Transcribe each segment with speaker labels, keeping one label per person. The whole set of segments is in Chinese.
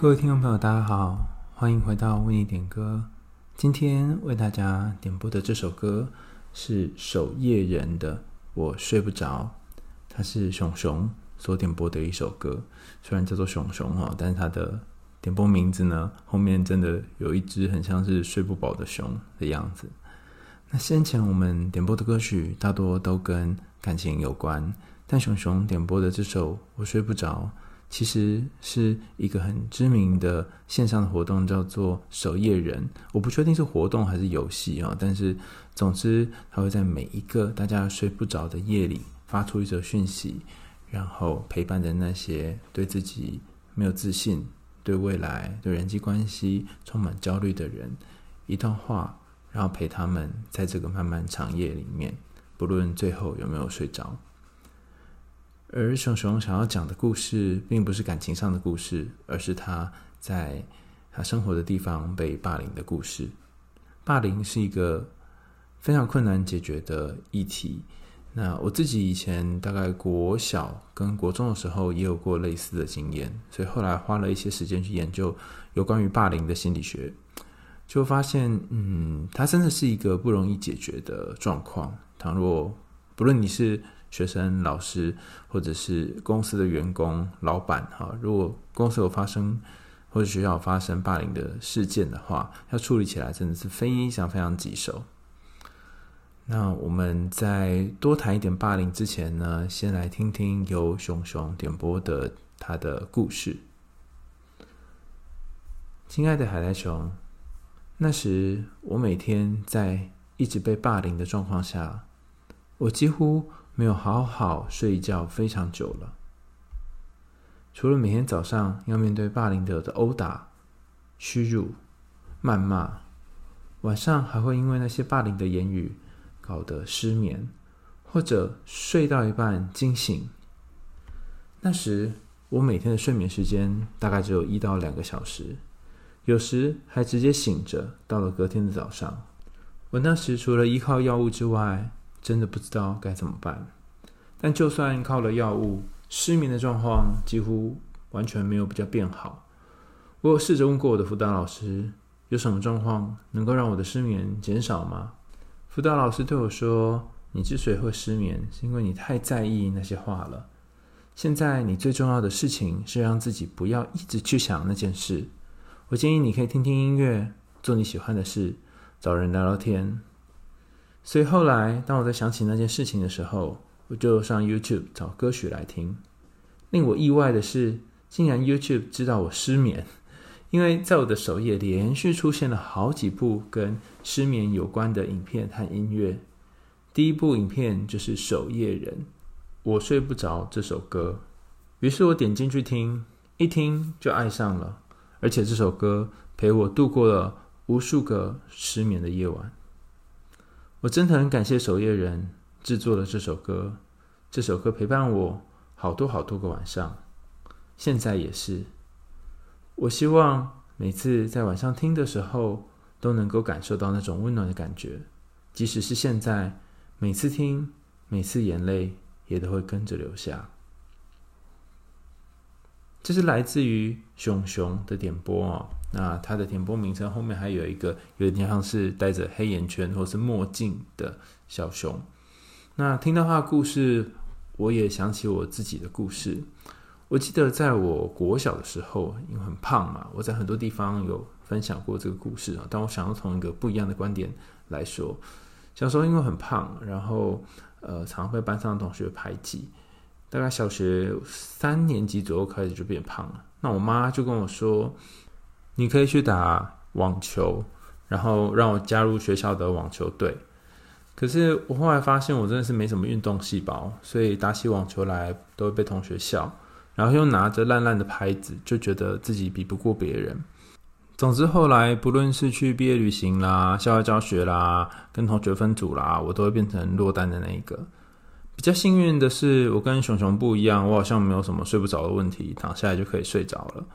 Speaker 1: 各位听众朋友，大家好，欢迎回到为你点歌。今天为大家点播的这首歌是守夜人的《我睡不着》，它是熊熊所点播的一首歌。虽然叫做熊熊哈，但是它的点播名字呢，后面真的有一只很像是睡不饱的熊的样子。那先前我们点播的歌曲大多都跟感情有关，但熊熊点播的这首《我睡不着》，其实是一个很知名的线上的活动，叫做守夜人。我不确定是活动还是游戏啊，但是总之，他会在每一个大家睡不着的夜里发出一则讯息，然后陪伴着那些对自己没有自信、对未来、对人际关系充满焦虑的人一段话。然后陪他们在这个漫漫长夜里面，不论最后有没有睡着。而熊熊想要讲的故事，并不是感情上的故事，而是他在他生活的地方被霸凌的故事。霸凌是一个非常困难解决的议题。那我自己以前大概国小跟国中的时候，也有过类似的经验，所以后来花了一些时间去研究有关于霸凌的心理学。就发现，嗯，它真的是一个不容易解决的状况。倘若不论你是学生、老师，或者是公司的员工、老板，哈，如果公司有发生或者学校发生霸凌的事件的话，要处理起来真的是非常非常棘手。那我们在多谈一点霸凌之前呢，先来听听由熊熊点播的他的故事。亲爱的海苔熊。那时，我每天在一直被霸凌的状况下，我几乎没有好好睡一觉非常久了。除了每天早上要面对霸凌者的殴打、屈辱、谩骂，晚上还会因为那些霸凌的言语搞得失眠，或者睡到一半惊醒。那时，我每天的睡眠时间大概只有一到两个小时。有时还直接醒着，到了隔天的早上，我那时除了依靠药物之外，真的不知道该怎么办。但就算靠了药物，失眠的状况几乎完全没有比较变好。我有试着问过我的辅导老师，有什么状况能够让我的失眠减少吗？辅导老师对我说：“你之所以会失眠，是因为你太在意那些话了。现在你最重要的事情是让自己不要一直去想那件事。”我建议你可以听听音乐，做你喜欢的事，找人聊聊天。所以后来，当我在想起那件事情的时候，我就上 YouTube 找歌曲来听。令我意外的是，竟然 YouTube 知道我失眠，因为在我的首页连续出现了好几部跟失眠有关的影片和音乐。第一部影片就是《守夜人》，我睡不着这首歌。于是我点进去听，一听就爱上了。而且这首歌陪我度过了无数个失眠的夜晚。我真的很感谢守夜人制作了这首歌，这首歌陪伴我好多好多个晚上，现在也是。我希望每次在晚上听的时候，都能够感受到那种温暖的感觉，即使是现在，每次听，每次眼泪也都会跟着流下。这是来自于熊熊的点播哦，那他的点播名称后面还有一个有点像是戴着黑眼圈或是墨镜的小熊。那听到他的故事，我也想起我自己的故事。我记得在我国小的时候，因为很胖嘛，我在很多地方有分享过这个故事啊。但我想要从一个不一样的观点来说，小时候因为很胖，然后呃，常被班上的同学排挤。大概小学三年级左右开始就变胖了，那我妈就跟我说：“你可以去打网球，然后让我加入学校的网球队。”可是我后来发现我真的是没什么运动细胞，所以打起网球来都会被同学笑，然后又拿着烂烂的拍子，就觉得自己比不过别人。总之后来不论是去毕业旅行啦、校外教学啦、跟同学分组啦，我都会变成落单的那一个。比较幸运的是，我跟熊熊不一样，我好像没有什么睡不着的问题，躺下来就可以睡着了。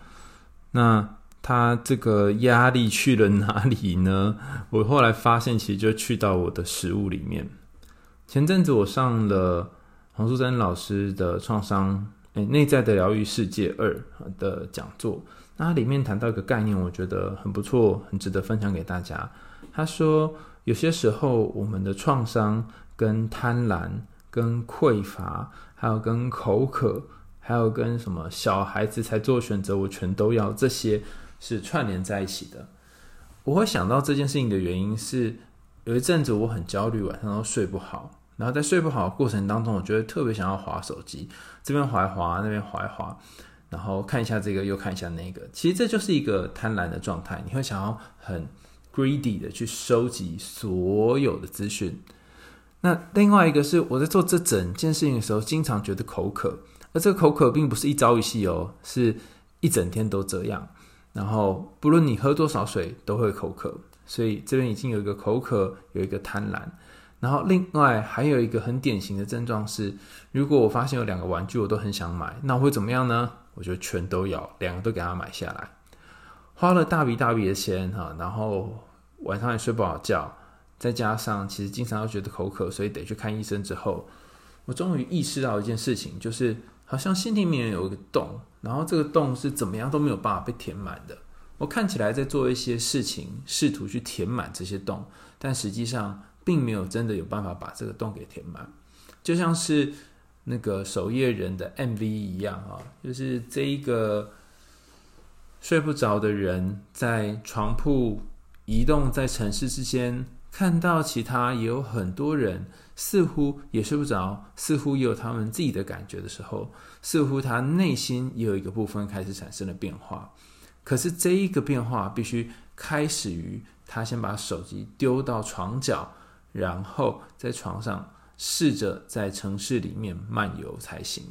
Speaker 1: 那他这个压力去了哪里呢？我后来发现，其实就去到我的食物里面。前阵子我上了黄素贞老师的创伤诶内在的疗愈世界二的讲座，那里面谈到一个概念，我觉得很不错，很值得分享给大家。他说，有些时候我们的创伤跟贪婪、跟匮乏，还有跟口渴，还有跟什么小孩子才做选择，我全都要，这些是串联在一起的。我会想到这件事情的原因是，有一阵子我很焦虑，晚上都睡不好。然后在睡不好的过程当中，我觉得特别想要滑手机，这边滑一滑，那边滑一滑，然后看一下这个，又看一下那个。其实这就是一个贪婪的状态，你会想要很 greedy 的去收集所有的资讯。那另外一个是我在做这整件事情的时候，经常觉得口渴，而这个口渴并不是一朝一夕哦，是一整天都这样。然后不论你喝多少水，都会口渴。所以这边已经有一个口渴，有一个贪婪。然后另外还有一个很典型的症状是，如果我发现有两个玩具我都很想买，那我会怎么样呢？我就全都要，两个都给他买下来，花了大笔大笔的钱哈，然后晚上也睡不好觉，再加上其实经常要觉得口渴，所以得去看医生之后，我终于意识到一件事情，就是好像心里面有一个洞，然后这个洞是怎么样都没有办法被填满的。我看起来在做一些事情，试图去填满这些洞，但实际上。并没有真的有办法把这个洞给填满，就像是那个守夜人的 MV 一样啊，就是这一个睡不着的人在床铺移动在城市之间，看到其他也有很多人似乎也睡不着，似乎也有他们自己的感觉的时候，似乎他内心也有一个部分开始产生了变化。可是这一个变化必须开始于他先把手机丢到床角。然后在床上试着在城市里面漫游才行。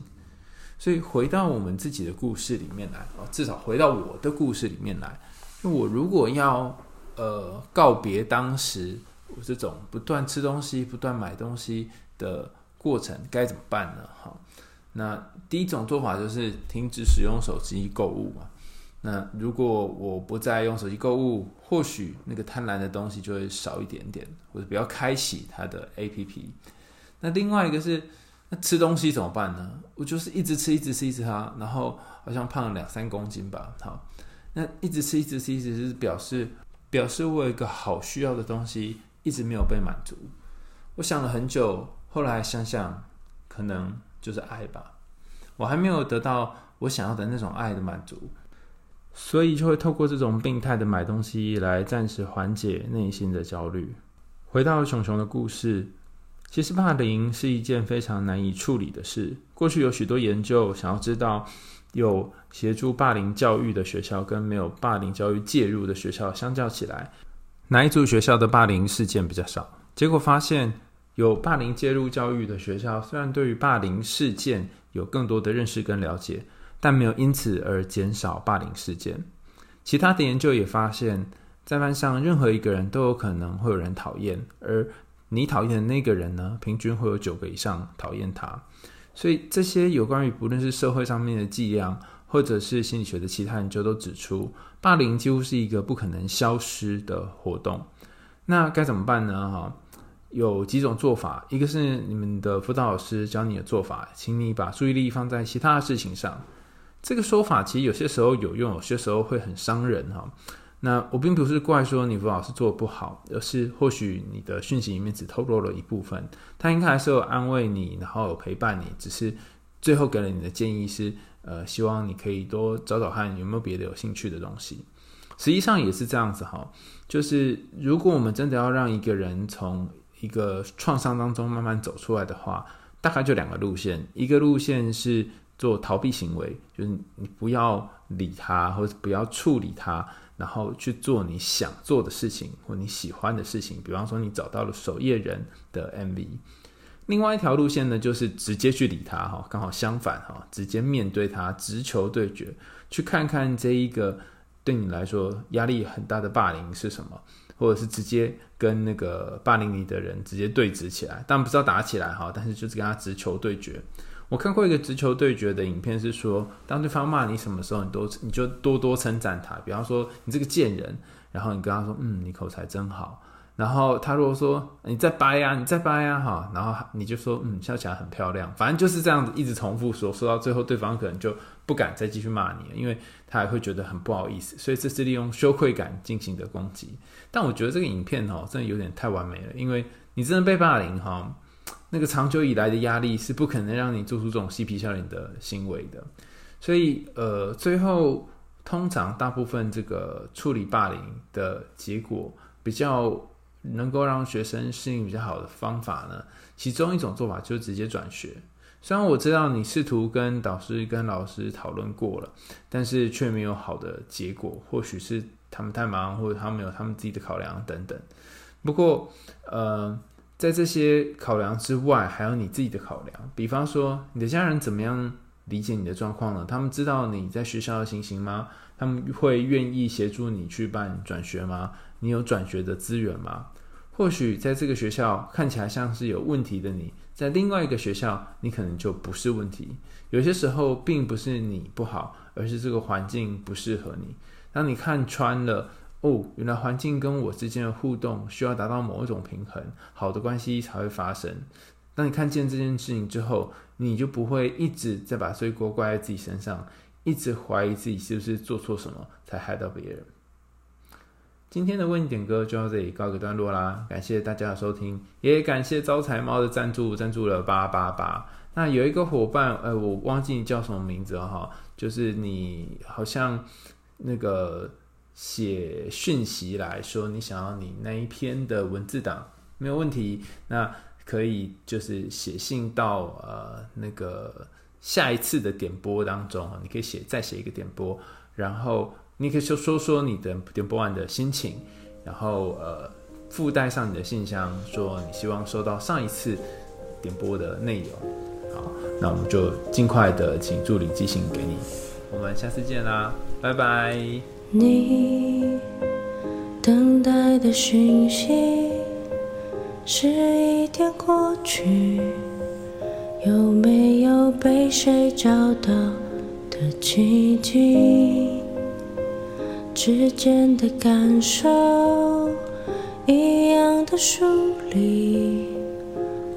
Speaker 1: 所以回到我们自己的故事里面来，哦，至少回到我的故事里面来。我如果要呃告别当时这种不断吃东西、不断买东西的过程，该怎么办呢？哈，那第一种做法就是停止使用手机购物嘛。那如果我不再用手机购物，或许那个贪婪的东西就会少一点点，或者不要开启它的 APP。那另外一个是，那吃东西怎么办呢？我就是一直吃，一直吃，一直吃，然后好像胖了两三公斤吧。好，那一直吃，一直吃，一直吃，表示表示我有一个好需要的东西一直没有被满足。我想了很久，后来想想，可能就是爱吧。我还没有得到我想要的那种爱的满足。所以就会透过这种病态的买东西来暂时缓解内心的焦虑。回到熊熊的故事，其实霸凌是一件非常难以处理的事。过去有许多研究想要知道，有协助霸凌教育的学校跟没有霸凌教育介入的学校相较起来，哪一组学校的霸凌事件比较少？结果发现，有霸凌介入教育的学校，虽然对于霸凌事件有更多的认识跟了解。但没有因此而减少霸凌事件。其他的研究也发现，在班上任何一个人都有可能会有人讨厌，而你讨厌的那个人呢，平均会有九个以上讨厌他。所以这些有关于不论是社会上面的伎量，或者是心理学的其他研究都指出，霸凌几乎是一个不可能消失的活动。那该怎么办呢？哈，有几种做法，一个是你们的辅导老师教你的做法，请你把注意力放在其他的事情上。这个说法其实有些时候有用，有些时候会很伤人哈。那我并不是怪说你辅导老师做的不好，而是或许你的讯息里面只透露了一部分，他应该还是有安慰你，然后有陪伴你，只是最后给了你的建议是，呃，希望你可以多找找看有没有别的有兴趣的东西。实际上也是这样子哈，就是如果我们真的要让一个人从一个创伤当中慢慢走出来的话，大概就两个路线，一个路线是。做逃避行为，就是你不要理他，或者不要处理他，然后去做你想做的事情或你喜欢的事情。比方说，你找到了守夜人的 MV。另外一条路线呢，就是直接去理他，哈，刚好相反，哈，直接面对他，直球对决，去看看这一个对你来说压力很大的霸凌是什么，或者是直接跟那个霸凌你的人直接对峙起来，当然不知道打起来，哈，但是就是跟他直球对决。我看过一个直球对决的影片，是说，当对方骂你什么时候，你都你就多多称赞他。比方说，你这个贱人，然后你跟他说，嗯，你口才真好。然后他如果说你再掰呀，你再掰呀，哈，然后你就说嗯，笑起来很漂亮，反正就是这样子一直重复说，说到最后对方可能就不敢再继续骂你了，因为他还会觉得很不好意思，所以这是利用羞愧感进行的攻击。但我觉得这个影片哦，真的有点太完美了，因为你真的被霸凌哈，那个长久以来的压力是不可能让你做出这种嬉皮笑脸的行为的，所以呃，最后通常大部分这个处理霸凌的结果比较。能够让学生适应比较好的方法呢，其中一种做法就是直接转学。虽然我知道你试图跟导师、跟老师讨论过了，但是却没有好的结果。或许是他们太忙，或者他们有他们自己的考量等等。不过，呃，在这些考量之外，还有你自己的考量。比方说，你的家人怎么样理解你的状况了？他们知道你在学校的情形吗？他们会愿意协助你去办转学吗？你有转学的资源吗？或许在这个学校看起来像是有问题的你，在另外一个学校，你可能就不是问题。有些时候并不是你不好，而是这个环境不适合你。当你看穿了，哦，原来环境跟我之间的互动需要达到某一种平衡，好的关系才会发生。当你看见这件事情之后，你就不会一直在把罪过怪在自己身上，一直怀疑自己是不是做错什么才害到别人。今天的为你点歌就到这里告个段落啦，感谢大家的收听，也感谢招财猫的赞助，赞助了八八八。那有一个伙伴，呃，我忘记你叫什么名字了哈，就是你好像那个写讯息来说，你想要你那一篇的文字档，没有问题，那可以就是写信到呃那个下一次的点播当中，你可以写再写一个点播，然后。你可以说说说你的点播完的心情，然后呃附带上你的信箱，说你希望收到上一次点播的内容。好，那我们就尽快的请助理寄信给你。我们下次见啦，拜拜。你等待的讯息是一天过去，有没有被谁找到的奇迹？之间的感受一样的疏离，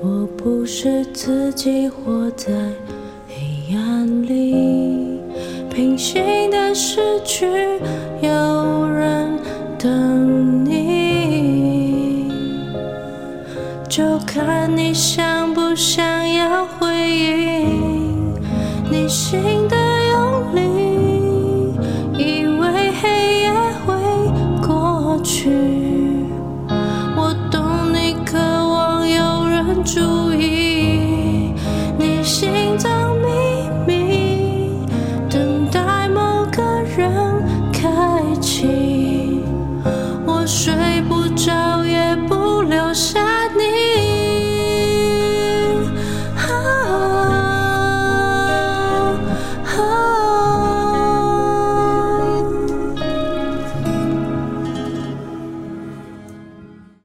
Speaker 1: 我不是自己活在黑暗里，平行的失去有人等看